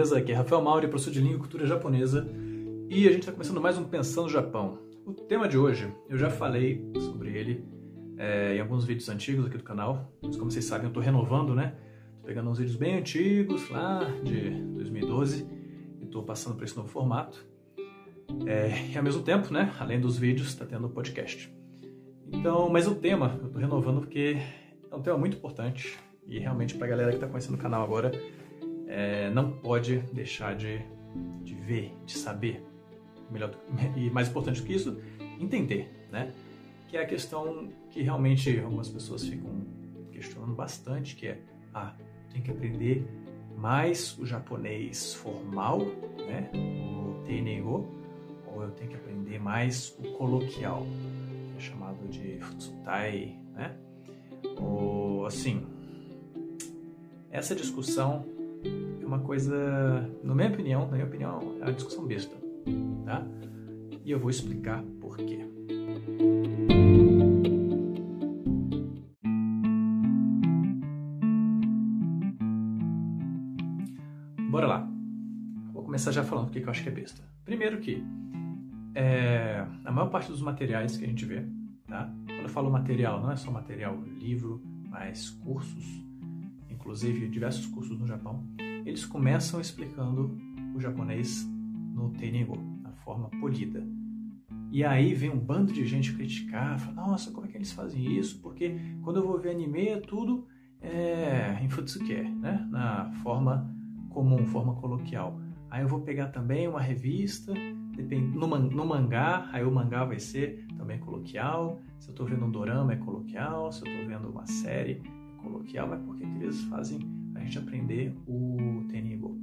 beleza? Aqui é Rafael Mauri, professor de língua e cultura japonesa, e a gente está começando mais um Pensando Japão. O tema de hoje, eu já falei sobre ele é, em alguns vídeos antigos aqui do canal, mas como vocês sabem, eu estou renovando, né? Tô pegando uns vídeos bem antigos, lá de 2012, e estou passando para esse novo formato. É, e ao mesmo tempo, né, além dos vídeos, está tendo o podcast. Então, mas o tema, eu estou renovando porque é um tema muito importante, e realmente para a galera que está conhecendo o canal agora, é, não pode deixar de, de ver, de saber. Melhor, e mais importante do que isso, entender, né? Que é a questão que realmente algumas pessoas ficam questionando bastante, que é, ah, tem que aprender mais o japonês formal, né? O Teinego, ou eu tenho que aprender mais o coloquial, que é chamado de Futsutai, né? Ou assim, essa discussão é uma coisa, na minha opinião, na minha opinião, é uma discussão besta, tá? E eu vou explicar por quê. Bora lá. Vou começar já falando porque eu acho que é besta. Primeiro que é, a maior parte dos materiais que a gente vê, tá? Quando eu falo material, não é só material livro, mas cursos, inclusive diversos cursos no Japão, eles começam explicando o japonês no Teinego, na forma polida. E aí vem um bando de gente criticar, fala, nossa, como é que eles fazem isso? Porque quando eu vou ver anime é tudo é, em futsuke, né? na forma comum, forma coloquial. Aí eu vou pegar também uma revista, no, mangá, aí o mangá vai ser também coloquial. Se eu estou vendo um dorama é coloquial, se eu estou vendo uma série coloquial, mas por que, que eles fazem a gente aprender o Tenigo.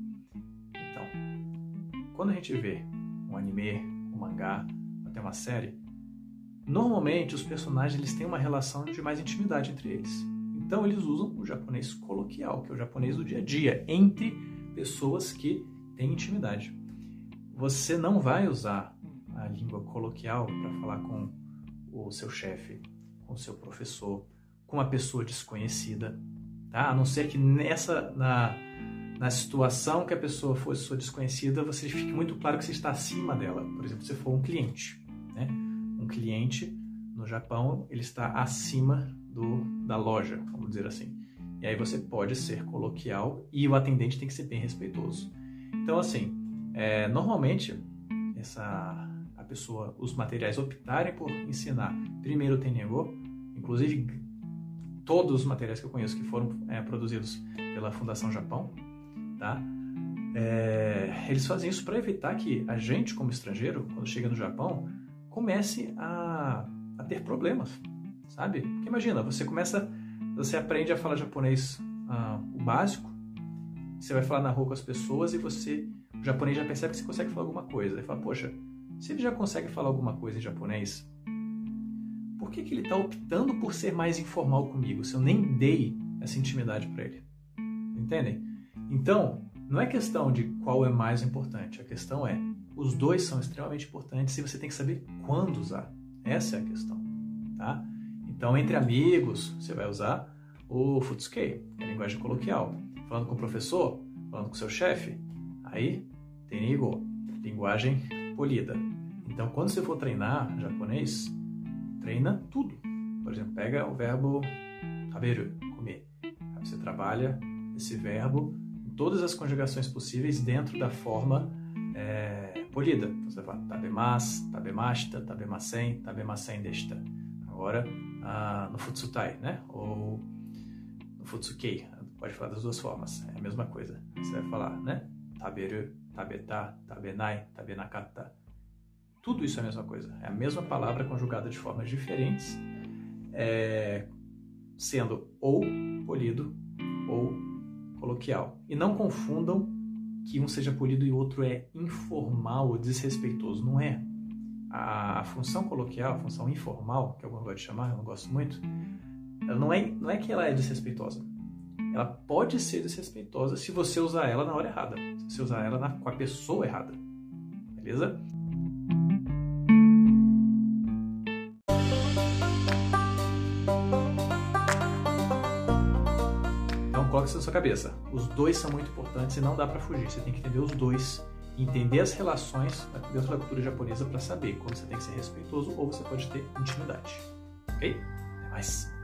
Então, quando a gente vê um anime, um mangá, até uma série, normalmente os personagens eles têm uma relação de mais intimidade entre eles. Então eles usam o japonês coloquial, que é o japonês do dia a dia, entre pessoas que têm intimidade. Você não vai usar a língua coloquial para falar com o seu chefe, com o seu professor, com uma pessoa desconhecida, tá? A não ser que nessa na, na situação que a pessoa fosse sua desconhecida, você fique muito claro que você está acima dela. Por exemplo, se for um cliente, né? Um cliente no Japão, ele está acima do, da loja, vamos dizer assim. E aí você pode ser coloquial e o atendente tem que ser bem respeitoso. Então, assim, é, normalmente essa a pessoa, os materiais optarem por ensinar primeiro o Tennego, inclusive todos os materiais que eu conheço que foram é, produzidos pela Fundação Japão, tá? É, eles fazem isso para evitar que a gente, como estrangeiro, quando chega no Japão, comece a, a ter problemas, sabe? Porque imagina, você começa, você aprende a falar japonês ah, o básico, você vai falar na rua com as pessoas e você, o japonês já percebe que você consegue falar alguma coisa. Ele fala, poxa, se ele já consegue falar alguma coisa em japonês, por que, que ele está optando por ser mais informal comigo se eu nem dei essa intimidade para ele? Entendem? Então, não é questão de qual é mais importante, a questão é os dois são extremamente importantes e você tem que saber quando usar. Essa é a questão, tá? Então, entre amigos, você vai usar o Futsuke, que é a linguagem coloquial. Falando com o professor, falando com o seu chefe, aí tem linguagem polida. Então, quando você for treinar japonês, treina tudo. Por exemplo, pega o verbo taberu, comer. Aí você trabalha esse verbo em todas as conjugações possíveis dentro da forma é, polida. Então, você fala tabemas, tabemasen, tabemasen desta. Agora, ah, no futsutai, né? Ou no futsukei. Pode falar das duas formas. É a mesma coisa. Você vai falar, né? Taberu, tabeta, tabenai, tabenakata. Tudo isso é a mesma coisa. É a mesma palavra conjugada de formas diferentes, é, sendo ou polido ou coloquial. E não confundam que um seja polido e o outro é informal ou desrespeitoso. Não é. A, função coloquial, a função informal, que alguns gostam de chamar, eu não gosto muito, ela não é, não é que ela é desrespeitosa. Ela pode ser desrespeitosa se você usar ela na hora errada, se você usar ela na, com a pessoa errada. Beleza? Isso na sua cabeça. Os dois são muito importantes e não dá para fugir. Você tem que entender os dois, entender as relações dentro da cultura japonesa para saber quando você tem que ser respeitoso ou você pode ter intimidade. Ok? Até mais.